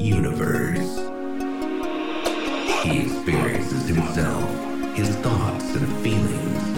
universe. He experiences himself, his thoughts and feelings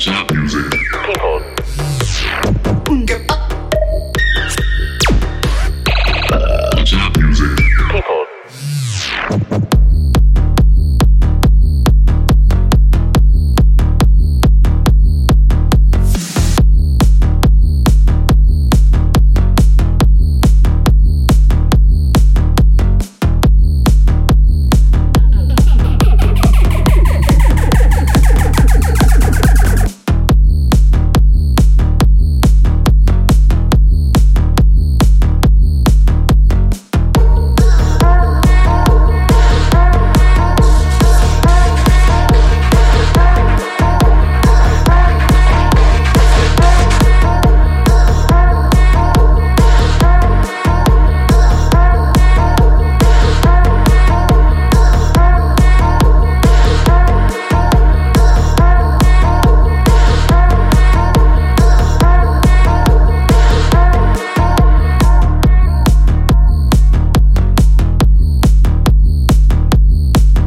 What's up. People.